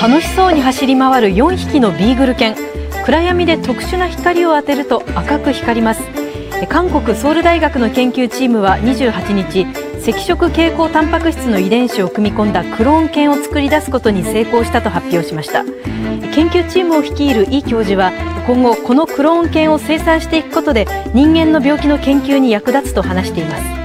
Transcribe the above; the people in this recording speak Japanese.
楽しそうに走り回る4匹のビーグル犬。暗闇で特殊な光を当てると赤く光ります。韓国ソウル大学の研究チームは28日赤色蛍光タンパク質の遺伝子を組み込んだクローン犬を作り出すことに成功したと発表しました。研究チームを率いるイ教授は今後このクローン犬を生産していくことで人間の病気の研究に役立つと話しています。